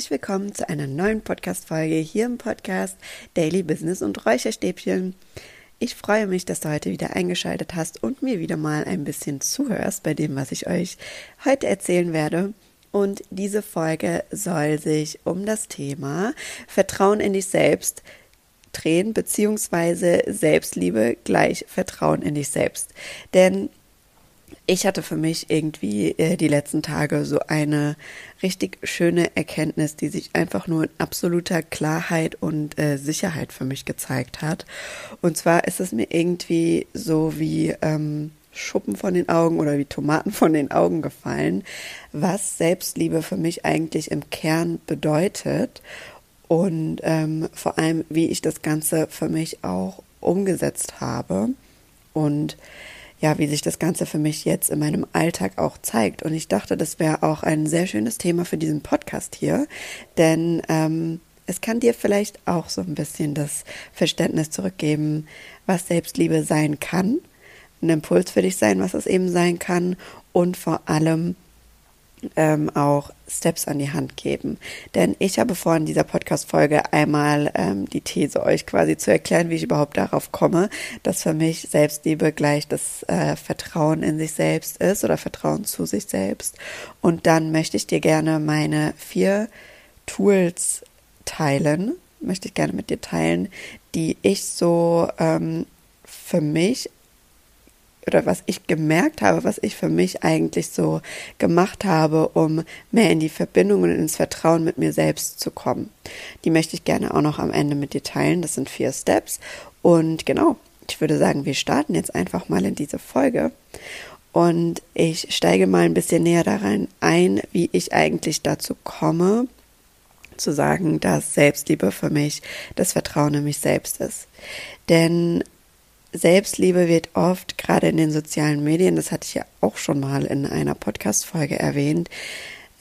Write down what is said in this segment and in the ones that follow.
herzlich willkommen zu einer neuen Podcast-Folge hier im Podcast Daily Business und Räucherstäbchen. Ich freue mich, dass du heute wieder eingeschaltet hast und mir wieder mal ein bisschen zuhörst bei dem, was ich euch heute erzählen werde. Und diese Folge soll sich um das Thema Vertrauen in dich selbst drehen, beziehungsweise Selbstliebe gleich Vertrauen in dich selbst. Denn ich hatte für mich irgendwie äh, die letzten Tage so eine richtig schöne Erkenntnis, die sich einfach nur in absoluter Klarheit und äh, Sicherheit für mich gezeigt hat. Und zwar ist es mir irgendwie so wie ähm, Schuppen von den Augen oder wie Tomaten von den Augen gefallen, was Selbstliebe für mich eigentlich im Kern bedeutet und ähm, vor allem, wie ich das Ganze für mich auch umgesetzt habe und ja, wie sich das Ganze für mich jetzt in meinem Alltag auch zeigt. Und ich dachte, das wäre auch ein sehr schönes Thema für diesen Podcast hier, denn ähm, es kann dir vielleicht auch so ein bisschen das Verständnis zurückgeben, was Selbstliebe sein kann, ein Impuls für dich sein, was es eben sein kann und vor allem, ähm, auch Steps an die Hand geben. Denn ich habe vor, in dieser Podcast-Folge einmal ähm, die These euch quasi zu erklären, wie ich überhaupt darauf komme, dass für mich Selbstliebe gleich das äh, Vertrauen in sich selbst ist oder Vertrauen zu sich selbst. Und dann möchte ich dir gerne meine vier Tools teilen, möchte ich gerne mit dir teilen, die ich so ähm, für mich oder was ich gemerkt habe, was ich für mich eigentlich so gemacht habe, um mehr in die Verbindung und ins Vertrauen mit mir selbst zu kommen. Die möchte ich gerne auch noch am Ende mit dir teilen. Das sind vier Steps. Und genau, ich würde sagen, wir starten jetzt einfach mal in diese Folge. Und ich steige mal ein bisschen näher daran ein, wie ich eigentlich dazu komme, zu sagen, dass Selbstliebe für mich das Vertrauen in mich selbst ist. Denn Selbstliebe wird oft, gerade in den sozialen Medien, das hatte ich ja auch schon mal in einer Podcast-Folge erwähnt,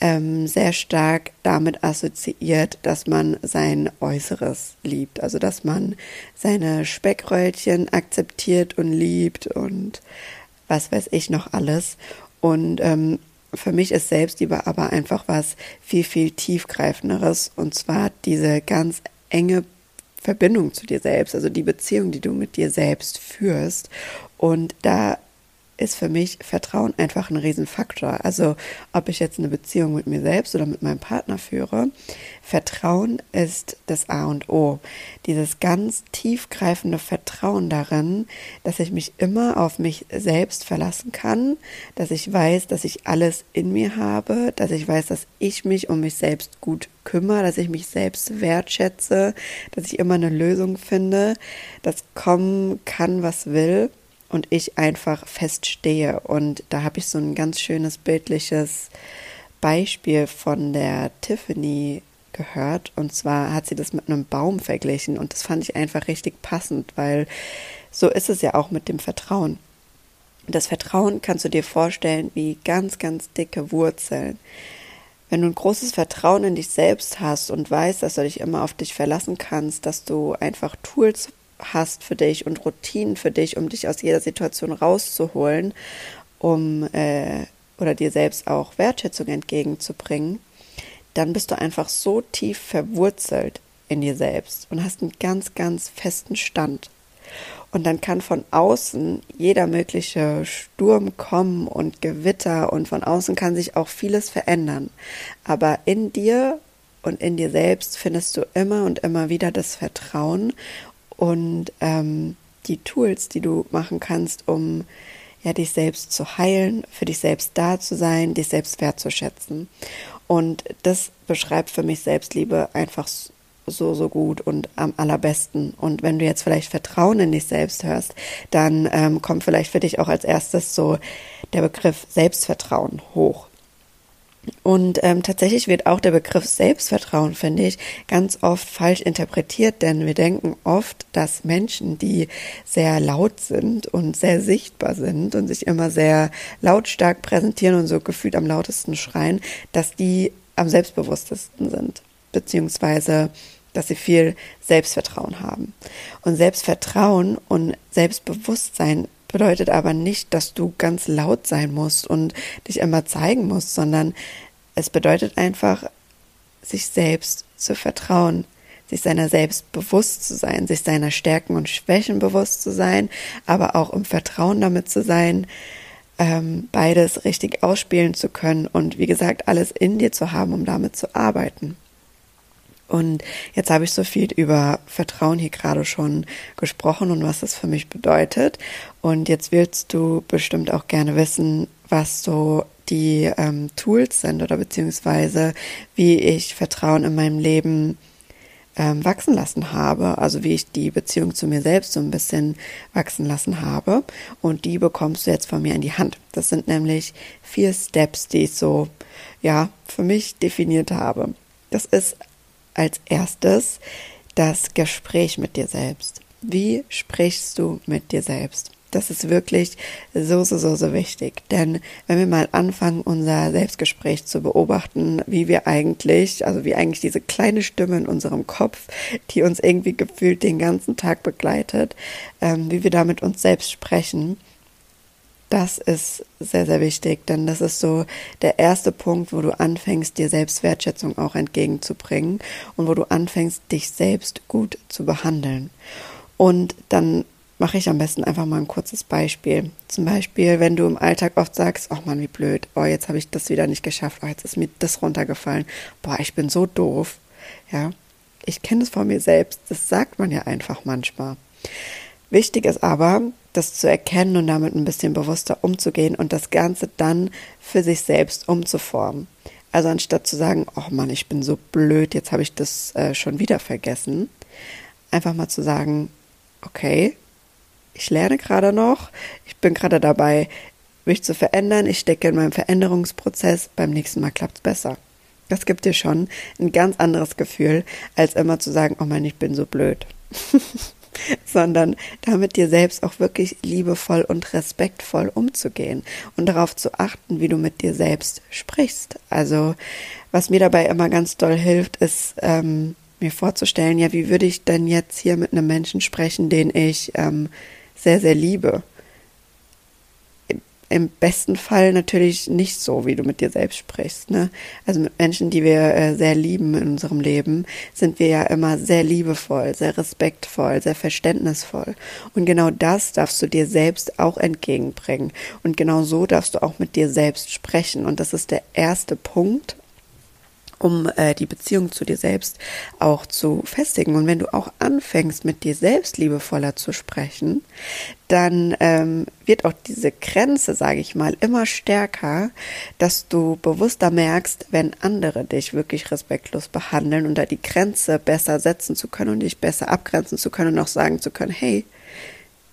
ähm, sehr stark damit assoziiert, dass man sein Äußeres liebt. Also, dass man seine Speckröllchen akzeptiert und liebt und was weiß ich noch alles. Und ähm, für mich ist Selbstliebe aber einfach was viel, viel tiefgreifenderes und zwar diese ganz enge Verbindung zu dir selbst, also die Beziehung, die du mit dir selbst führst. Und da ist für mich Vertrauen einfach ein Riesenfaktor. Also ob ich jetzt eine Beziehung mit mir selbst oder mit meinem Partner führe, Vertrauen ist das A und O. Dieses ganz tiefgreifende Vertrauen darin, dass ich mich immer auf mich selbst verlassen kann, dass ich weiß, dass ich alles in mir habe, dass ich weiß, dass ich mich um mich selbst gut kümmere, dass ich mich selbst wertschätze, dass ich immer eine Lösung finde, dass kommen kann, was will und ich einfach feststehe. Und da habe ich so ein ganz schönes bildliches Beispiel von der Tiffany gehört. Und zwar hat sie das mit einem Baum verglichen. Und das fand ich einfach richtig passend, weil so ist es ja auch mit dem Vertrauen. Das Vertrauen kannst du dir vorstellen wie ganz, ganz dicke Wurzeln. Wenn du ein großes Vertrauen in dich selbst hast und weißt, dass du dich immer auf dich verlassen kannst, dass du einfach Tools hast für dich und Routinen für dich, um dich aus jeder Situation rauszuholen, um äh, oder dir selbst auch Wertschätzung entgegenzubringen, dann bist du einfach so tief verwurzelt in dir selbst und hast einen ganz, ganz festen Stand. Und dann kann von außen jeder mögliche Sturm kommen und Gewitter und von außen kann sich auch vieles verändern. Aber in dir und in dir selbst findest du immer und immer wieder das Vertrauen und ähm, die Tools, die du machen kannst, um ja dich selbst zu heilen, für dich selbst da zu sein, dich selbst wertzuschätzen. Und das beschreibt für mich Selbstliebe einfach so, so gut und am allerbesten. Und wenn du jetzt vielleicht Vertrauen in dich selbst hörst, dann ähm, kommt vielleicht für dich auch als erstes so der Begriff Selbstvertrauen hoch. Und ähm, tatsächlich wird auch der Begriff Selbstvertrauen, finde ich, ganz oft falsch interpretiert, denn wir denken oft, dass Menschen, die sehr laut sind und sehr sichtbar sind und sich immer sehr lautstark präsentieren und so gefühlt am lautesten schreien, dass die am selbstbewusstesten sind, beziehungsweise dass sie viel Selbstvertrauen haben. Und Selbstvertrauen und Selbstbewusstsein bedeutet aber nicht, dass du ganz laut sein musst und dich immer zeigen musst, sondern es bedeutet einfach, sich selbst zu vertrauen, sich seiner selbst bewusst zu sein, sich seiner Stärken und Schwächen bewusst zu sein, aber auch im Vertrauen damit zu sein, ähm, beides richtig ausspielen zu können und wie gesagt, alles in dir zu haben, um damit zu arbeiten. Und jetzt habe ich so viel über Vertrauen hier gerade schon gesprochen und was das für mich bedeutet. Und jetzt willst du bestimmt auch gerne wissen, was so die ähm, Tools sind oder beziehungsweise wie ich Vertrauen in meinem Leben ähm, wachsen lassen habe, also wie ich die Beziehung zu mir selbst so ein bisschen wachsen lassen habe. Und die bekommst du jetzt von mir in die Hand. Das sind nämlich vier Steps, die ich so, ja, für mich definiert habe. Das ist als erstes das Gespräch mit dir selbst. Wie sprichst du mit dir selbst? Das ist wirklich so, so, so, so wichtig. Denn wenn wir mal anfangen, unser Selbstgespräch zu beobachten, wie wir eigentlich, also wie eigentlich diese kleine Stimme in unserem Kopf, die uns irgendwie gefühlt den ganzen Tag begleitet, ähm, wie wir da mit uns selbst sprechen, das ist sehr, sehr wichtig, denn das ist so der erste Punkt, wo du anfängst, dir selbst Wertschätzung auch entgegenzubringen und wo du anfängst, dich selbst gut zu behandeln. Und dann mache ich am besten einfach mal ein kurzes Beispiel. Zum Beispiel, wenn du im Alltag oft sagst, oh Mann, wie blöd, oh, jetzt habe ich das wieder nicht geschafft, oh, jetzt ist mir das runtergefallen, boah, ich bin so doof. Ja, ich kenne es von mir selbst, das sagt man ja einfach manchmal. Wichtig ist aber, das zu erkennen und damit ein bisschen bewusster umzugehen und das Ganze dann für sich selbst umzuformen. Also anstatt zu sagen, oh Mann, ich bin so blöd, jetzt habe ich das äh, schon wieder vergessen, einfach mal zu sagen, okay, ich lerne gerade noch, ich bin gerade dabei, mich zu verändern, ich stecke in meinem Veränderungsprozess, beim nächsten Mal klappt es besser. Das gibt dir schon ein ganz anderes Gefühl, als immer zu sagen, oh Mann, ich bin so blöd. sondern damit dir selbst auch wirklich liebevoll und respektvoll umzugehen und darauf zu achten, wie du mit dir selbst sprichst. Also was mir dabei immer ganz doll hilft, ist ähm, mir vorzustellen, ja, wie würde ich denn jetzt hier mit einem Menschen sprechen, den ich ähm, sehr, sehr liebe. Im besten Fall natürlich nicht so, wie du mit dir selbst sprichst. Ne? Also mit Menschen, die wir äh, sehr lieben in unserem Leben, sind wir ja immer sehr liebevoll, sehr respektvoll, sehr verständnisvoll. Und genau das darfst du dir selbst auch entgegenbringen. Und genau so darfst du auch mit dir selbst sprechen. Und das ist der erste Punkt, um äh, die Beziehung zu dir selbst auch zu festigen. Und wenn du auch anfängst, mit dir selbst liebevoller zu sprechen, dann ähm, wird auch diese Grenze, sage ich mal, immer stärker, dass du bewusster merkst, wenn andere dich wirklich respektlos behandeln und da die Grenze besser setzen zu können und dich besser abgrenzen zu können und auch sagen zu können, hey,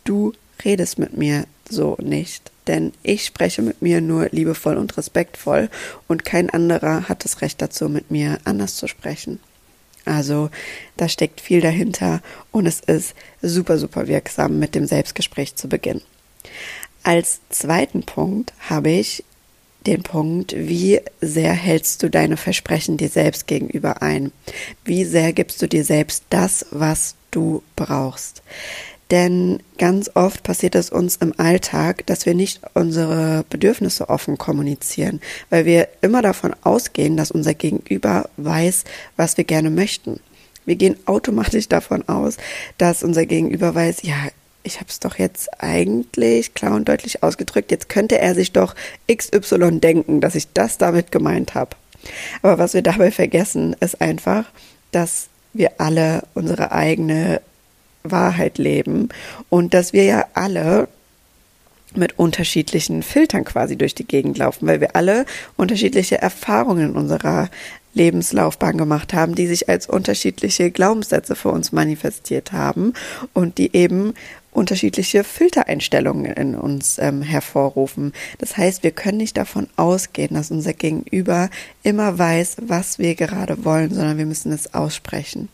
du redest mit mir so nicht denn ich spreche mit mir nur liebevoll und respektvoll und kein anderer hat das Recht dazu, mit mir anders zu sprechen. Also da steckt viel dahinter und es ist super, super wirksam, mit dem Selbstgespräch zu beginnen. Als zweiten Punkt habe ich den Punkt, wie sehr hältst du deine Versprechen dir selbst gegenüber ein? Wie sehr gibst du dir selbst das, was du brauchst? Denn ganz oft passiert es uns im Alltag, dass wir nicht unsere Bedürfnisse offen kommunizieren, weil wir immer davon ausgehen, dass unser Gegenüber weiß, was wir gerne möchten. Wir gehen automatisch davon aus, dass unser Gegenüber weiß, ja, ich habe es doch jetzt eigentlich klar und deutlich ausgedrückt, jetzt könnte er sich doch XY denken, dass ich das damit gemeint habe. Aber was wir dabei vergessen, ist einfach, dass wir alle unsere eigene Wahrheit leben und dass wir ja alle mit unterschiedlichen Filtern quasi durch die Gegend laufen, weil wir alle unterschiedliche Erfahrungen in unserer Lebenslaufbahn gemacht haben, die sich als unterschiedliche Glaubenssätze für uns manifestiert haben und die eben unterschiedliche Filtereinstellungen in uns ähm, hervorrufen. Das heißt, wir können nicht davon ausgehen, dass unser Gegenüber immer weiß, was wir gerade wollen, sondern wir müssen es aussprechen.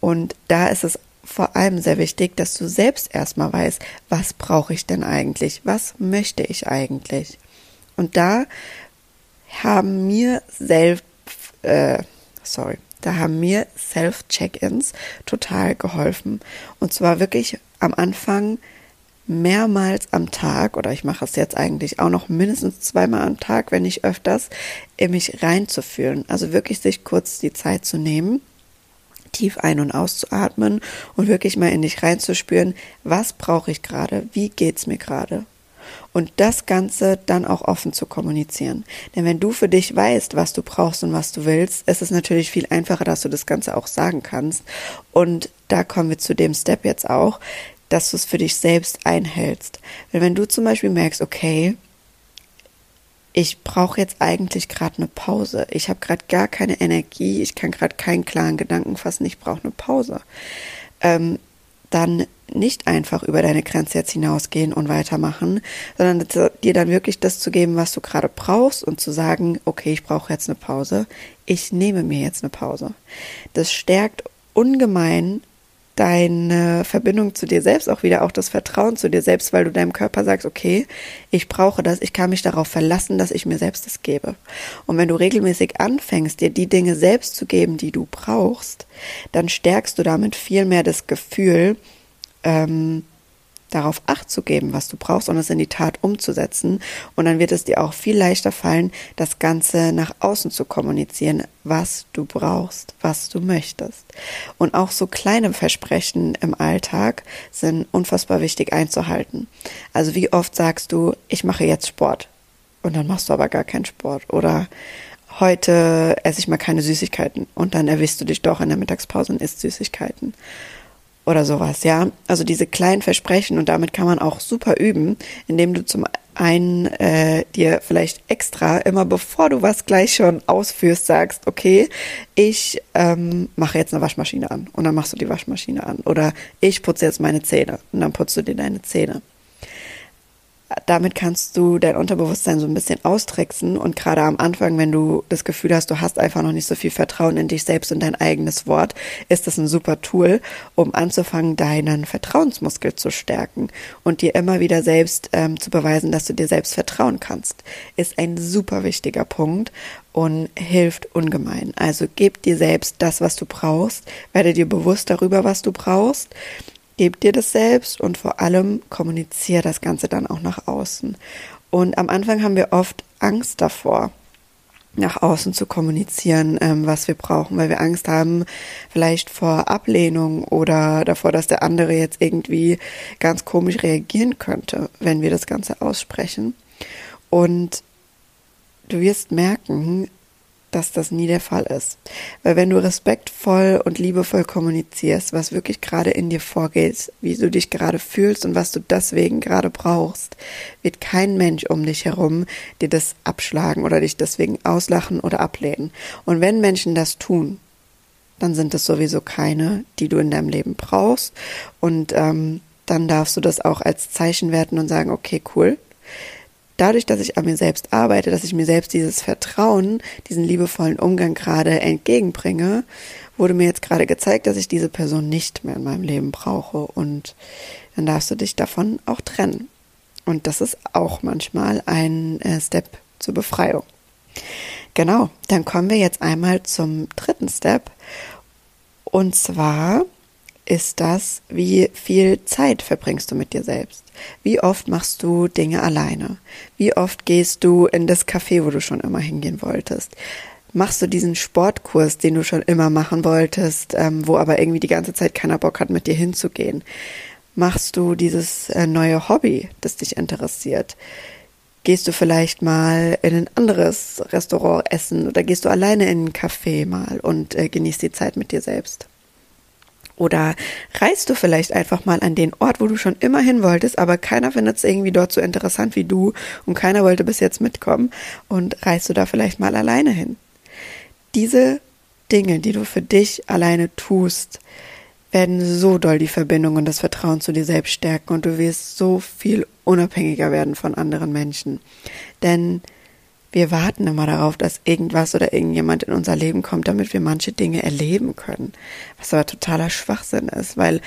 Und da ist es vor allem sehr wichtig, dass du selbst erstmal weißt, was brauche ich denn eigentlich? Was möchte ich eigentlich? Und da haben mir selbst, äh, sorry, da haben mir Self-Check-ins total geholfen. Und zwar wirklich am Anfang mehrmals am Tag, oder ich mache es jetzt eigentlich auch noch mindestens zweimal am Tag, wenn nicht öfters, in mich reinzufühlen. Also wirklich sich kurz die Zeit zu nehmen, tief ein- und auszuatmen und wirklich mal in dich reinzuspüren, was brauche ich gerade, wie geht's mir gerade und das Ganze dann auch offen zu kommunizieren. Denn wenn du für dich weißt, was du brauchst und was du willst, ist es natürlich viel einfacher, dass du das Ganze auch sagen kannst. Und da kommen wir zu dem Step jetzt auch, dass du es für dich selbst einhältst. Weil wenn du zum Beispiel merkst, okay, ich brauche jetzt eigentlich gerade eine Pause. Ich habe gerade gar keine Energie, ich kann gerade keinen klaren Gedanken fassen, ich brauche eine Pause. Ähm, dann nicht einfach über deine Grenze jetzt hinausgehen und weitermachen, sondern dir dann wirklich das zu geben, was du gerade brauchst und zu sagen, okay, ich brauche jetzt eine Pause, ich nehme mir jetzt eine Pause. Das stärkt ungemein deine Verbindung zu dir selbst, auch wieder auch das Vertrauen zu dir selbst, weil du deinem Körper sagst, okay, ich brauche das, ich kann mich darauf verlassen, dass ich mir selbst das gebe. Und wenn du regelmäßig anfängst, dir die Dinge selbst zu geben, die du brauchst, dann stärkst du damit viel mehr das Gefühl, ähm, darauf Acht zu geben, was du brauchst und es in die Tat umzusetzen. Und dann wird es dir auch viel leichter fallen, das Ganze nach außen zu kommunizieren, was du brauchst, was du möchtest. Und auch so kleine Versprechen im Alltag sind unfassbar wichtig einzuhalten. Also wie oft sagst du, ich mache jetzt Sport und dann machst du aber gar keinen Sport oder heute esse ich mal keine Süßigkeiten und dann erwischst du dich doch in der Mittagspause und isst Süßigkeiten oder sowas, ja. Also diese kleinen Versprechen und damit kann man auch super üben, indem du zum einen äh, dir vielleicht extra immer bevor du was gleich schon ausführst sagst, okay, ich ähm, mache jetzt eine Waschmaschine an und dann machst du die Waschmaschine an oder ich putze jetzt meine Zähne und dann putzt du dir deine Zähne damit kannst du dein Unterbewusstsein so ein bisschen austricksen und gerade am Anfang, wenn du das Gefühl hast, du hast einfach noch nicht so viel Vertrauen in dich selbst und dein eigenes Wort, ist das ein super Tool, um anzufangen, deinen Vertrauensmuskel zu stärken und dir immer wieder selbst ähm, zu beweisen, dass du dir selbst vertrauen kannst. Ist ein super wichtiger Punkt und hilft ungemein. Also gib dir selbst das, was du brauchst, werde dir bewusst darüber, was du brauchst Gib dir das selbst und vor allem kommuniziere das Ganze dann auch nach außen. Und am Anfang haben wir oft Angst davor, nach außen zu kommunizieren, ähm, was wir brauchen, weil wir Angst haben, vielleicht vor Ablehnung oder davor, dass der andere jetzt irgendwie ganz komisch reagieren könnte, wenn wir das Ganze aussprechen. Und du wirst merken, dass das nie der Fall ist. Weil wenn du respektvoll und liebevoll kommunizierst, was wirklich gerade in dir vorgeht, wie du dich gerade fühlst und was du deswegen gerade brauchst, wird kein Mensch um dich herum dir das abschlagen oder dich deswegen auslachen oder ablehnen. Und wenn Menschen das tun, dann sind es sowieso keine, die du in deinem Leben brauchst. Und ähm, dann darfst du das auch als Zeichen werten und sagen, okay, cool, dadurch, dass ich an mir selbst arbeite, dass ich mir selbst dieses Vertrauen, diesen liebevollen Umgang gerade entgegenbringe, wurde mir jetzt gerade gezeigt, dass ich diese Person nicht mehr in meinem Leben brauche und dann darfst du dich davon auch trennen. Und das ist auch manchmal ein äh, Step zur Befreiung. Genau, dann kommen wir jetzt einmal zum dritten Step. Und zwar ist das, wie viel Zeit verbringst du mit dir selbst? Wie oft machst du Dinge alleine? Wie oft gehst du in das Café, wo du schon immer hingehen wolltest? Machst du diesen Sportkurs, den du schon immer machen wolltest, ähm, wo aber irgendwie die ganze Zeit keiner Bock hat, mit dir hinzugehen? Machst du dieses äh, neue Hobby, das dich interessiert? Gehst du vielleicht mal in ein anderes Restaurant essen oder gehst du alleine in ein Café mal und äh, genießt die Zeit mit dir selbst? Oder reist du vielleicht einfach mal an den Ort, wo du schon immer hin wolltest, aber keiner findet es irgendwie dort so interessant wie du und keiner wollte bis jetzt mitkommen und reist du da vielleicht mal alleine hin. Diese Dinge, die du für dich alleine tust, werden so doll die Verbindung und das Vertrauen zu dir selbst stärken und du wirst so viel unabhängiger werden von anderen Menschen. Denn wir warten immer darauf, dass irgendwas oder irgendjemand in unser Leben kommt, damit wir manche Dinge erleben können. Was aber totaler Schwachsinn ist, weil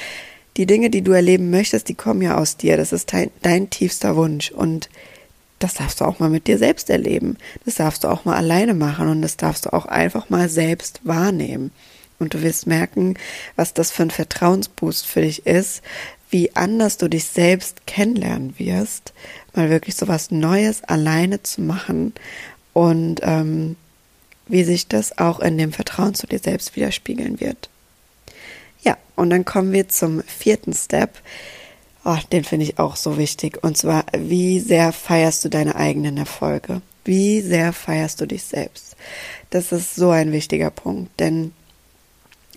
die Dinge, die du erleben möchtest, die kommen ja aus dir. Das ist dein, dein tiefster Wunsch. Und das darfst du auch mal mit dir selbst erleben. Das darfst du auch mal alleine machen und das darfst du auch einfach mal selbst wahrnehmen. Und du wirst merken, was das für ein Vertrauensboost für dich ist, wie anders du dich selbst kennenlernen wirst, mal wirklich so was Neues alleine zu machen und ähm, wie sich das auch in dem Vertrauen zu dir selbst widerspiegeln wird. Ja, und dann kommen wir zum vierten Step. Oh, den finde ich auch so wichtig. Und zwar, wie sehr feierst du deine eigenen Erfolge? Wie sehr feierst du dich selbst? Das ist so ein wichtiger Punkt, denn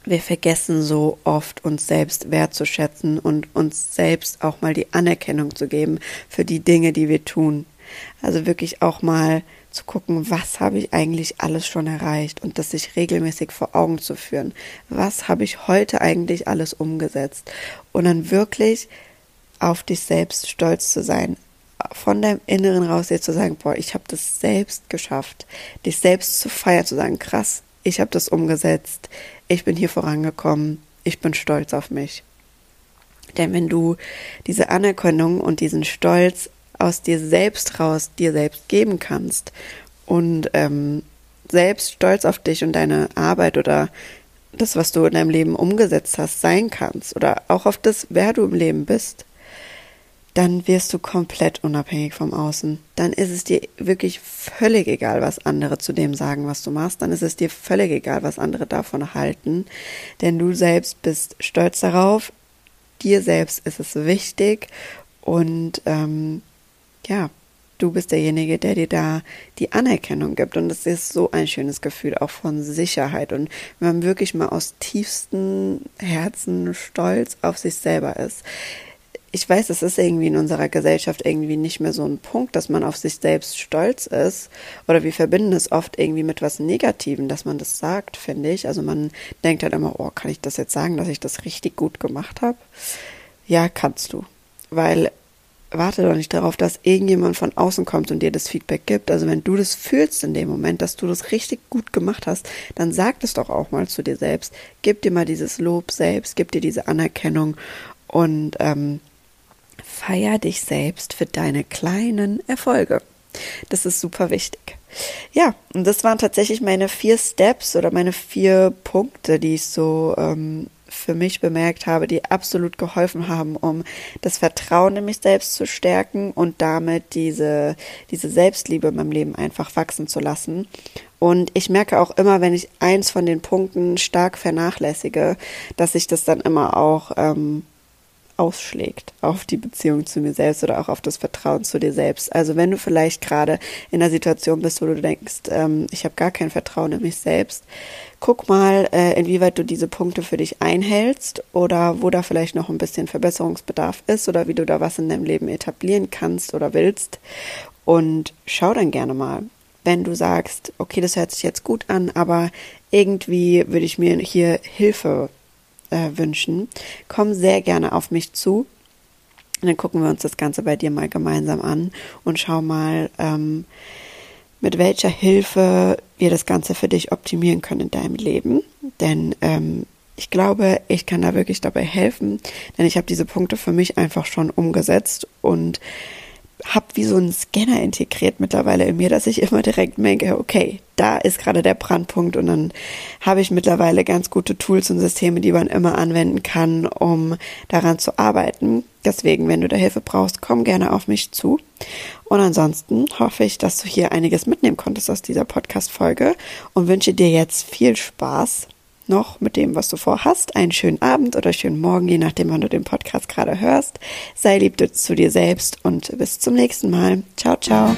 wir vergessen so oft, uns selbst wertzuschätzen und uns selbst auch mal die Anerkennung zu geben für die Dinge, die wir tun. Also wirklich auch mal zu gucken, was habe ich eigentlich alles schon erreicht und das sich regelmäßig vor Augen zu führen. Was habe ich heute eigentlich alles umgesetzt? Und dann wirklich auf dich selbst stolz zu sein, von deinem Inneren raus dir zu sagen, boah, ich habe das selbst geschafft, dich selbst zu feiern, zu sagen, krass, ich habe das umgesetzt, ich bin hier vorangekommen, ich bin stolz auf mich. Denn wenn du diese Anerkennung und diesen Stolz aus dir selbst raus dir selbst geben kannst und ähm, selbst stolz auf dich und deine Arbeit oder das, was du in deinem Leben umgesetzt hast, sein kannst oder auch auf das, wer du im Leben bist, dann wirst du komplett unabhängig vom Außen. Dann ist es dir wirklich völlig egal, was andere zu dem sagen, was du machst. Dann ist es dir völlig egal, was andere davon halten. Denn du selbst bist stolz darauf. Dir selbst ist es wichtig. Und ähm, ja, du bist derjenige, der dir da die Anerkennung gibt. Und es ist so ein schönes Gefühl auch von Sicherheit. Und wenn man wirklich mal aus tiefstem Herzen stolz auf sich selber ist ich weiß, es ist irgendwie in unserer Gesellschaft irgendwie nicht mehr so ein Punkt, dass man auf sich selbst stolz ist. Oder wir verbinden es oft irgendwie mit was Negativem, dass man das sagt, finde ich. Also man denkt halt immer, oh, kann ich das jetzt sagen, dass ich das richtig gut gemacht habe? Ja, kannst du. Weil warte doch nicht darauf, dass irgendjemand von außen kommt und dir das Feedback gibt. Also wenn du das fühlst in dem Moment, dass du das richtig gut gemacht hast, dann sag es doch auch mal zu dir selbst. Gib dir mal dieses Lob selbst, gib dir diese Anerkennung und ähm, Feier dich selbst für deine kleinen Erfolge. Das ist super wichtig. Ja, und das waren tatsächlich meine vier Steps oder meine vier Punkte, die ich so ähm, für mich bemerkt habe, die absolut geholfen haben, um das Vertrauen in mich selbst zu stärken und damit diese, diese Selbstliebe in meinem Leben einfach wachsen zu lassen. Und ich merke auch immer, wenn ich eins von den Punkten stark vernachlässige, dass ich das dann immer auch ähm, ausschlägt auf die Beziehung zu mir selbst oder auch auf das Vertrauen zu dir selbst. Also wenn du vielleicht gerade in einer Situation bist, wo du denkst, ähm, ich habe gar kein Vertrauen in mich selbst, guck mal, äh, inwieweit du diese Punkte für dich einhältst oder wo da vielleicht noch ein bisschen Verbesserungsbedarf ist oder wie du da was in deinem Leben etablieren kannst oder willst. Und schau dann gerne mal, wenn du sagst, okay, das hört sich jetzt gut an, aber irgendwie würde ich mir hier Hilfe äh, wünschen, komm sehr gerne auf mich zu. Und dann gucken wir uns das Ganze bei dir mal gemeinsam an und schau mal, ähm, mit welcher Hilfe wir das Ganze für dich optimieren können in deinem Leben. Denn ähm, ich glaube, ich kann da wirklich dabei helfen, denn ich habe diese Punkte für mich einfach schon umgesetzt und habe wie so einen Scanner integriert mittlerweile in mir, dass ich immer direkt merke, okay, da ist gerade der Brandpunkt und dann habe ich mittlerweile ganz gute Tools und Systeme, die man immer anwenden kann, um daran zu arbeiten. Deswegen, wenn du da Hilfe brauchst, komm gerne auf mich zu. Und ansonsten hoffe ich, dass du hier einiges mitnehmen konntest aus dieser Podcast-Folge und wünsche dir jetzt viel Spaß noch mit dem, was du vorhast. Einen schönen Abend oder schönen Morgen, je nachdem, wann du den Podcast gerade hörst. Sei lieb zu dir selbst und bis zum nächsten Mal. Ciao, ciao.